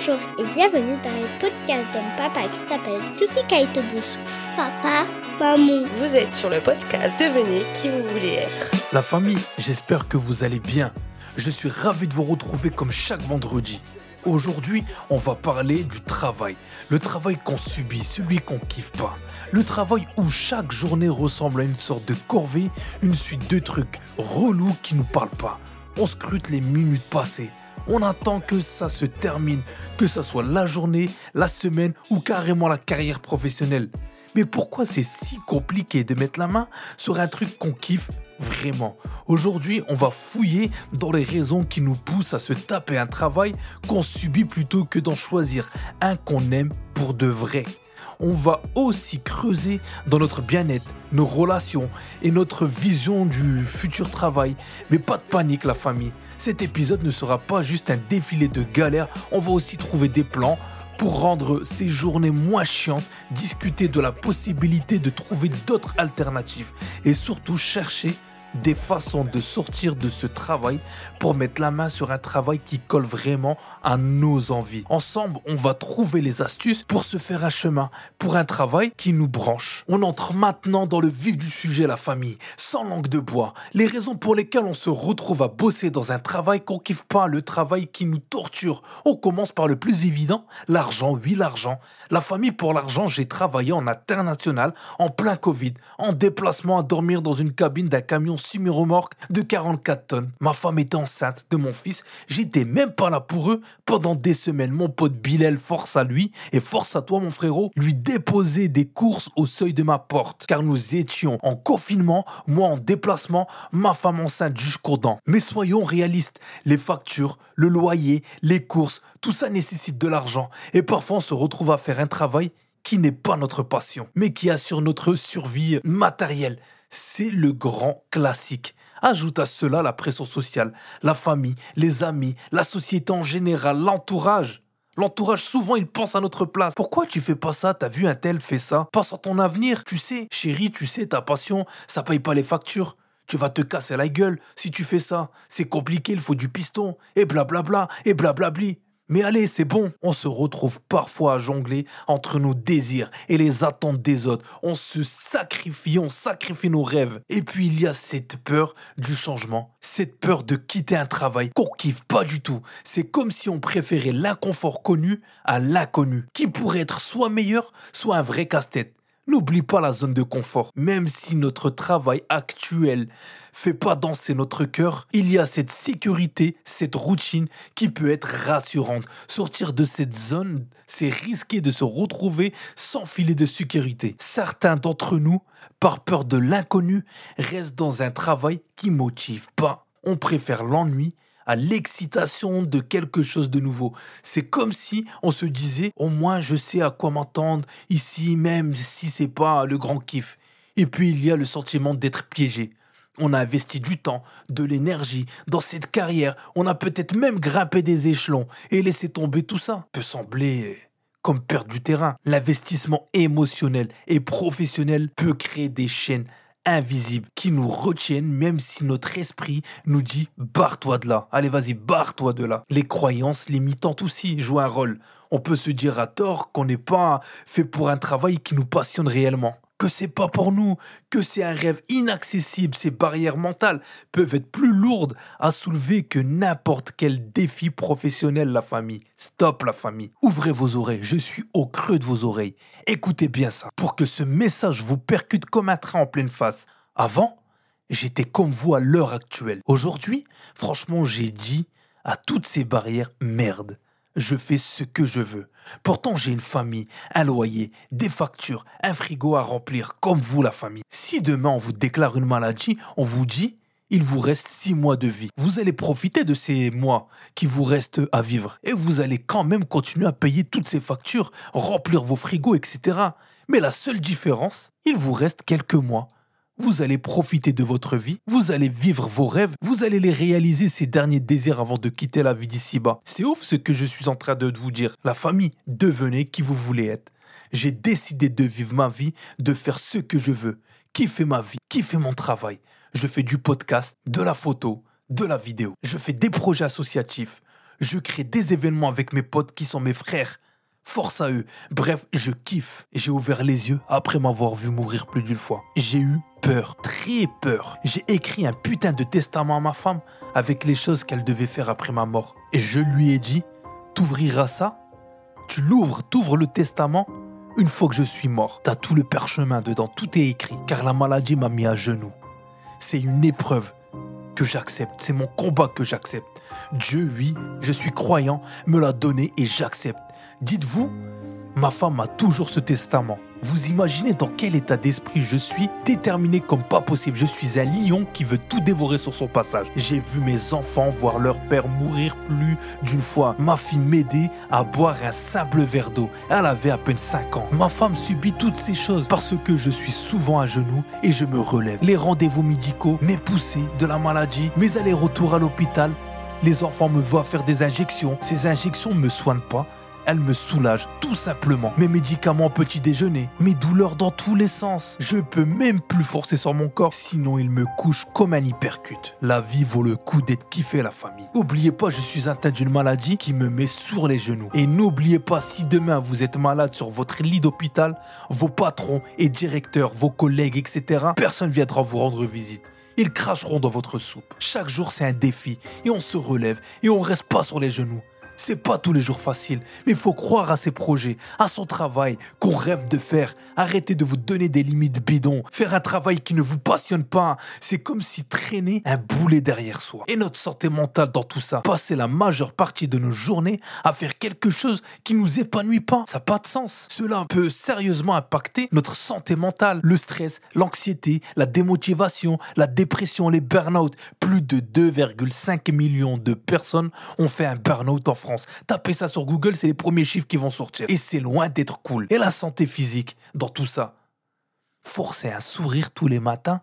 Bonjour et bienvenue dans le podcast d'un papa qui s'appelle Tufi Kaito. Papa, maman. Vous êtes sur le podcast Devenez qui vous voulez être. La famille, j'espère que vous allez bien. Je suis ravi de vous retrouver comme chaque vendredi. Aujourd'hui, on va parler du travail. Le travail qu'on subit, celui qu'on kiffe pas. Le travail où chaque journée ressemble à une sorte de corvée, une suite de trucs relous qui nous parlent pas. On scrute les minutes passées. On attend que ça se termine, que ça soit la journée, la semaine ou carrément la carrière professionnelle. Mais pourquoi c'est si compliqué de mettre la main sur un truc qu'on kiffe vraiment? Aujourd'hui, on va fouiller dans les raisons qui nous poussent à se taper un travail qu'on subit plutôt que d'en choisir un qu'on aime pour de vrai. On va aussi creuser dans notre bien-être, nos relations et notre vision du futur travail. Mais pas de panique la famille. Cet épisode ne sera pas juste un défilé de galères, on va aussi trouver des plans pour rendre ces journées moins chiantes, discuter de la possibilité de trouver d'autres alternatives et surtout chercher des façons de sortir de ce travail pour mettre la main sur un travail qui colle vraiment à nos envies. Ensemble, on va trouver les astuces pour se faire un chemin, pour un travail qui nous branche. On entre maintenant dans le vif du sujet, la famille, sans langue de bois. Les raisons pour lesquelles on se retrouve à bosser dans un travail qu'on kiffe pas, le travail qui nous torture. On commence par le plus évident, l'argent, oui l'argent. La famille pour l'argent, j'ai travaillé en international, en plein Covid, en déplacement à dormir dans une cabine d'un camion semi-remorque de 44 tonnes. Ma femme était enceinte de mon fils. J'étais même pas là pour eux pendant des semaines. Mon pote Bilal, force à lui et force à toi, mon frérot, lui déposer des courses au seuil de ma porte. Car nous étions en confinement, moi en déplacement, ma femme enceinte jusqu'aux dents. Mais soyons réalistes. Les factures, le loyer, les courses, tout ça nécessite de l'argent. Et parfois, on se retrouve à faire un travail qui n'est pas notre passion, mais qui assure notre survie matérielle c'est le grand classique. Ajoute à cela la pression sociale, la famille, les amis, la société en général, l'entourage. L'entourage, souvent, il pense à notre place. Pourquoi tu fais pas ça? T'as vu un tel fait ça? Pense à ton avenir. Tu sais, chérie, tu sais, ta passion, ça paye pas les factures. Tu vas te casser la gueule si tu fais ça. C'est compliqué, il faut du piston. Et blablabla, et blablabli. Mais allez, c'est bon. On se retrouve parfois à jongler entre nos désirs et les attentes des autres. On se sacrifie, on sacrifie nos rêves. Et puis il y a cette peur du changement, cette peur de quitter un travail qu'on kiffe pas du tout. C'est comme si on préférait l'inconfort connu à l'inconnu, qui pourrait être soit meilleur, soit un vrai casse-tête. N'oublie pas la zone de confort. Même si notre travail actuel fait pas danser notre cœur, il y a cette sécurité, cette routine qui peut être rassurante. Sortir de cette zone, c'est risquer de se retrouver sans filet de sécurité. Certains d'entre nous, par peur de l'inconnu, restent dans un travail qui motive pas. On préfère l'ennui l'excitation de quelque chose de nouveau. C'est comme si on se disait au moins je sais à quoi m'attendre ici même si c'est pas le grand kiff. Et puis il y a le sentiment d'être piégé. On a investi du temps, de l'énergie dans cette carrière, on a peut-être même grimpé des échelons et laissé tomber tout ça. Peut sembler comme perdre du terrain. L'investissement émotionnel et professionnel peut créer des chaînes invisibles qui nous retiennent même si notre esprit nous dit barre-toi de là. Allez, vas-y, barre-toi de là. Les croyances limitantes aussi jouent un rôle. On peut se dire à tort qu'on n'est pas fait pour un travail qui nous passionne réellement que c'est pas pour nous, que c'est un rêve inaccessible. Ces barrières mentales peuvent être plus lourdes à soulever que n'importe quel défi professionnel, la famille. Stop, la famille. Ouvrez vos oreilles. Je suis au creux de vos oreilles. Écoutez bien ça pour que ce message vous percute comme un train en pleine face. Avant, j'étais comme vous à l'heure actuelle. Aujourd'hui, franchement, j'ai dit à toutes ces barrières merde je fais ce que je veux. Pourtant, j'ai une famille, un loyer, des factures, un frigo à remplir, comme vous, la famille. Si demain on vous déclare une maladie, on vous dit il vous reste six mois de vie. Vous allez profiter de ces mois qui vous restent à vivre. Et vous allez quand même continuer à payer toutes ces factures, remplir vos frigos, etc. Mais la seule différence, il vous reste quelques mois vous allez profiter de votre vie, vous allez vivre vos rêves, vous allez les réaliser ces derniers désirs avant de quitter la vie d'ici-bas. C'est ouf ce que je suis en train de vous dire. La famille, devenez qui vous voulez être. J'ai décidé de vivre ma vie, de faire ce que je veux, kiffer ma vie, kiffer mon travail? Je fais du podcast, de la photo, de la vidéo. Je fais des projets associatifs. Je crée des événements avec mes potes qui sont mes frères. Force à eux. Bref, je kiffe. J'ai ouvert les yeux après m'avoir vu mourir plus d'une fois. J'ai eu peur, très peur. J'ai écrit un putain de testament à ma femme avec les choses qu'elle devait faire après ma mort. Et je lui ai dit, t'ouvriras ça? Tu l'ouvres, t'ouvres le testament une fois que je suis mort. T'as tout le parchemin dedans, tout est écrit, car la maladie m'a mis à genoux. C'est une épreuve que j'accepte, c'est mon combat que j'accepte. Dieu, oui, je suis croyant, me l'a donné et j'accepte. Dites-vous, ma femme a toujours ce testament. Vous imaginez dans quel état d'esprit je suis déterminé comme pas possible. Je suis un lion qui veut tout dévorer sur son passage. J'ai vu mes enfants voir leur père mourir plus d'une fois. Ma fille m'aider à boire un simple verre d'eau. Elle avait à peine 5 ans. Ma femme subit toutes ces choses parce que je suis souvent à genoux et je me relève. Les rendez-vous médicaux, mes poussées de la maladie, mes allers-retours à l'hôpital. Les enfants me voient faire des injections. Ces injections ne me soignent pas elle me soulage, tout simplement. Mes médicaments petit déjeuner, mes douleurs dans tous les sens. Je peux même plus forcer sur mon corps, sinon il me couche comme un hypercute. La vie vaut le coup d'être kiffé, la famille. N'oubliez pas, je suis atteint d'une maladie qui me met sur les genoux. Et n'oubliez pas, si demain vous êtes malade sur votre lit d'hôpital, vos patrons et directeurs, vos collègues, etc., personne viendra vous rendre visite. Ils cracheront dans votre soupe. Chaque jour, c'est un défi. Et on se relève. Et on reste pas sur les genoux. C'est pas tous les jours facile, mais il faut croire à ses projets, à son travail qu'on rêve de faire. Arrêtez de vous donner des limites bidons. Faire un travail qui ne vous passionne pas, c'est comme si traîner un boulet derrière soi. Et notre santé mentale dans tout ça, passer la majeure partie de nos journées à faire quelque chose qui nous épanouit pas, ça n'a pas de sens. Cela peut sérieusement impacter notre santé mentale, le stress, l'anxiété, la démotivation, la dépression, les burn-out. Plus de 2,5 millions de personnes ont fait un burn-out en France Tapez ça sur Google, c'est les premiers chiffres qui vont sortir. Et c'est loin d'être cool. Et la santé physique dans tout ça Forcez un sourire tous les matins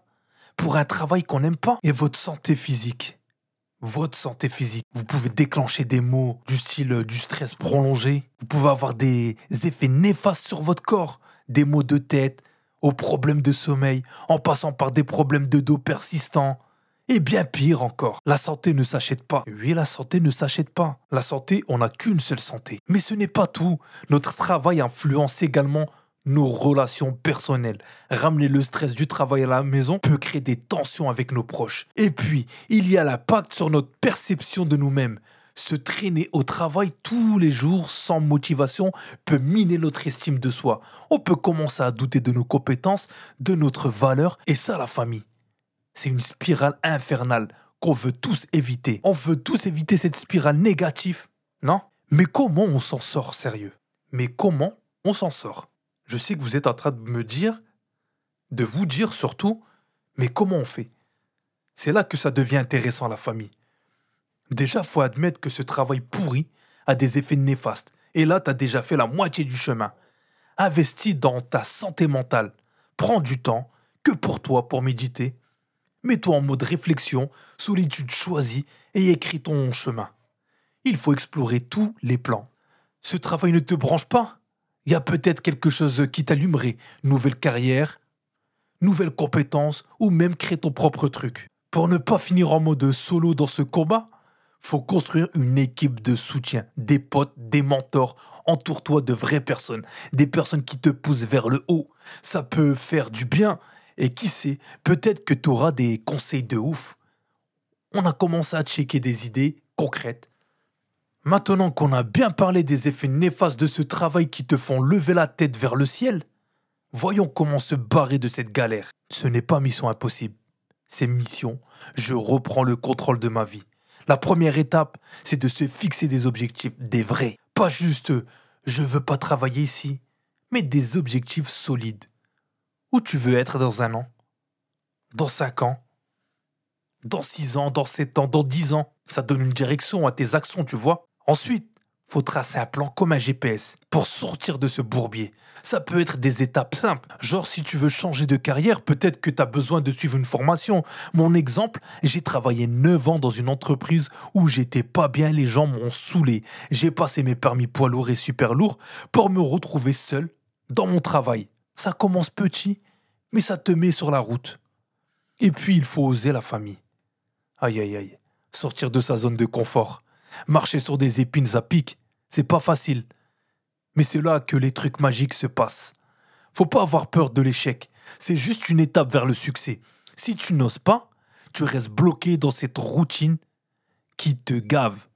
pour un travail qu'on n'aime pas. Et votre santé physique votre santé physique. Vous pouvez déclencher des maux du style euh, du stress prolongé. Vous pouvez avoir des effets néfastes sur votre corps. Des maux de tête, aux problèmes de sommeil, en passant par des problèmes de dos persistants, et bien pire encore, la santé ne s'achète pas. Oui, la santé ne s'achète pas. La santé, on n'a qu'une seule santé. Mais ce n'est pas tout. Notre travail influence également nos relations personnelles. Ramener le stress du travail à la maison peut créer des tensions avec nos proches. Et puis, il y a l'impact sur notre perception de nous-mêmes. Se traîner au travail tous les jours sans motivation peut miner notre estime de soi. On peut commencer à douter de nos compétences, de notre valeur, et ça, la famille. C'est une spirale infernale qu'on veut tous éviter. On veut tous éviter cette spirale négative, non? Mais comment on s'en sort sérieux? Mais comment on s'en sort? Je sais que vous êtes en train de me dire, de vous dire surtout, mais comment on fait? C'est là que ça devient intéressant la famille. Déjà, faut admettre que ce travail pourri a des effets néfastes. Et là, tu as déjà fait la moitié du chemin. Investis dans ta santé mentale. Prends du temps que pour toi pour méditer, Mets-toi en mode réflexion, solitude choisie et écris ton chemin. Il faut explorer tous les plans. Ce travail ne te branche pas Il y a peut-être quelque chose qui t'allumerait. Nouvelle carrière, nouvelles compétences ou même créer ton propre truc. Pour ne pas finir en mode solo dans ce combat, faut construire une équipe de soutien, des potes, des mentors. Entoure-toi de vraies personnes, des personnes qui te poussent vers le haut. Ça peut faire du bien et qui sait, peut-être que tu auras des conseils de ouf. On a commencé à checker des idées concrètes. Maintenant qu'on a bien parlé des effets néfastes de ce travail qui te font lever la tête vers le ciel, voyons comment se barrer de cette galère. Ce n'est pas mission impossible. C'est mission, je reprends le contrôle de ma vie. La première étape, c'est de se fixer des objectifs, des vrais. Pas juste je veux pas travailler ici, mais des objectifs solides. Où tu veux être dans un an? Dans cinq ans? Dans six ans? Dans sept ans? Dans dix ans? Ça donne une direction à tes actions, tu vois. Ensuite, faut tracer un plan comme un GPS pour sortir de ce bourbier. Ça peut être des étapes simples. Genre, si tu veux changer de carrière, peut-être que tu as besoin de suivre une formation. Mon exemple, j'ai travaillé 9 ans dans une entreprise où j'étais pas bien, les gens m'ont saoulé. J'ai passé mes permis poids lourds et super lourds pour me retrouver seul dans mon travail. Ça commence petit, mais ça te met sur la route. Et puis il faut oser la famille. Aïe aïe aïe, sortir de sa zone de confort. Marcher sur des épines à pic, c'est pas facile. Mais c'est là que les trucs magiques se passent. Faut pas avoir peur de l'échec. C'est juste une étape vers le succès. Si tu n'oses pas, tu restes bloqué dans cette routine qui te gave.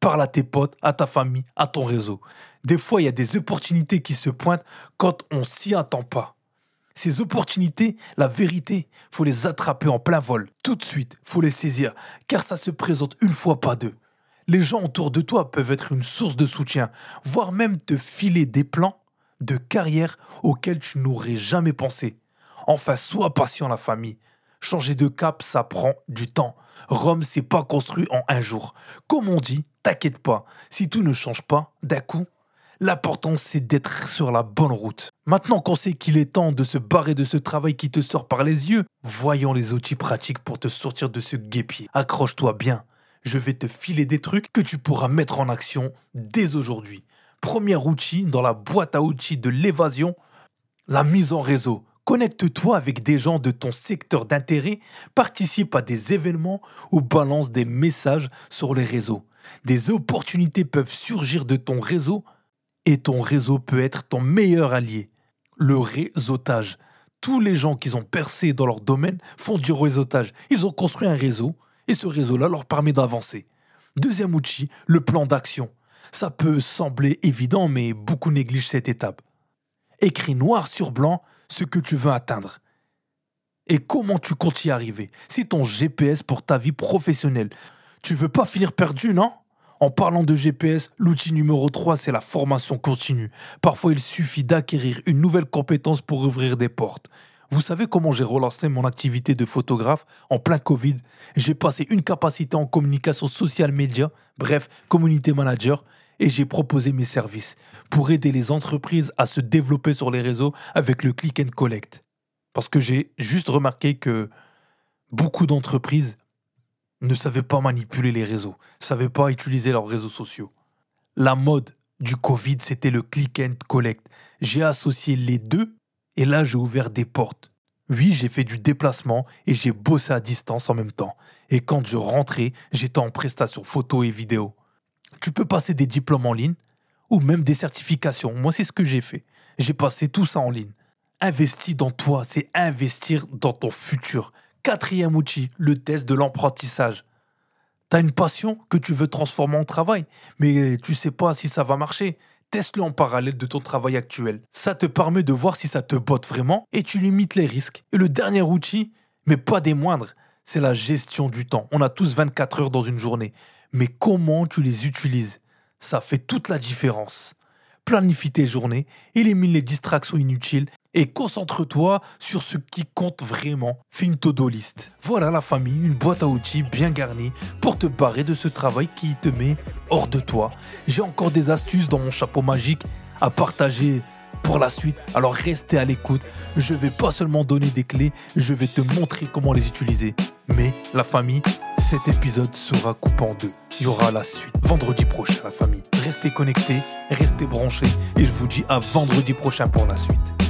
Parle à tes potes, à ta famille, à ton réseau. Des fois, il y a des opportunités qui se pointent quand on s'y attend pas. Ces opportunités, la vérité, faut les attraper en plein vol. Tout de suite, faut les saisir, car ça se présente une fois, pas deux. Les gens autour de toi peuvent être une source de soutien, voire même te filer des plans de carrière auxquels tu n'aurais jamais pensé. Enfin, sois patient, la famille. Changer de cap, ça prend du temps. Rome, c'est pas construit en un jour. Comme on dit, t'inquiète pas, si tout ne change pas d'un coup, l'important c'est d'être sur la bonne route. Maintenant qu'on sait qu'il est temps de se barrer de ce travail qui te sort par les yeux, voyons les outils pratiques pour te sortir de ce guépier. Accroche-toi bien. Je vais te filer des trucs que tu pourras mettre en action dès aujourd'hui. Premier outil dans la boîte à outils de l'évasion, la mise en réseau. Connecte-toi avec des gens de ton secteur d'intérêt, participe à des événements ou balance des messages sur les réseaux. Des opportunités peuvent surgir de ton réseau et ton réseau peut être ton meilleur allié. Le réseautage. Tous les gens qui ont percé dans leur domaine font du réseautage. Ils ont construit un réseau et ce réseau-là leur permet d'avancer. Deuxième outil, le plan d'action. Ça peut sembler évident, mais beaucoup négligent cette étape. Écris noir sur blanc ce que tu veux atteindre. Et comment tu comptes y arriver C'est ton GPS pour ta vie professionnelle. Tu veux pas finir perdu, non? En parlant de GPS, l'outil numéro 3, c'est la formation continue. Parfois, il suffit d'acquérir une nouvelle compétence pour ouvrir des portes. Vous savez comment j'ai relancé mon activité de photographe en plein Covid? J'ai passé une capacité en communication social média, bref, community manager, et j'ai proposé mes services pour aider les entreprises à se développer sur les réseaux avec le click and collect. Parce que j'ai juste remarqué que beaucoup d'entreprises ne savaient pas manipuler les réseaux, ne savaient pas utiliser leurs réseaux sociaux. La mode du Covid, c'était le click and collect. J'ai associé les deux et là, j'ai ouvert des portes. Oui, j'ai fait du déplacement et j'ai bossé à distance en même temps. Et quand je rentrais, j'étais en prestation photo et vidéo. Tu peux passer des diplômes en ligne ou même des certifications. Moi, c'est ce que j'ai fait. J'ai passé tout ça en ligne. Investir dans toi, c'est investir dans ton futur. Quatrième outil, le test de l'apprentissage. Tu as une passion que tu veux transformer en travail, mais tu sais pas si ça va marcher. Teste-le en parallèle de ton travail actuel. Ça te permet de voir si ça te botte vraiment et tu limites les risques. Et le dernier outil, mais pas des moindres, c'est la gestion du temps. On a tous 24 heures dans une journée. Mais comment tu les utilises? Ça fait toute la différence. Planifie tes journées, élimine les distractions inutiles et concentre-toi sur ce qui compte vraiment. Fais une to list. Voilà la famille, une boîte à outils bien garnie pour te barrer de ce travail qui te met hors de toi. J'ai encore des astuces dans mon chapeau magique à partager pour la suite. Alors restez à l'écoute. Je vais pas seulement donner des clés, je vais te montrer comment les utiliser. Mais la famille, cet épisode sera coupé en deux. Il y aura la suite vendredi prochain, la famille. Restez connectés, restez branchés et je vous dis à vendredi prochain pour la suite.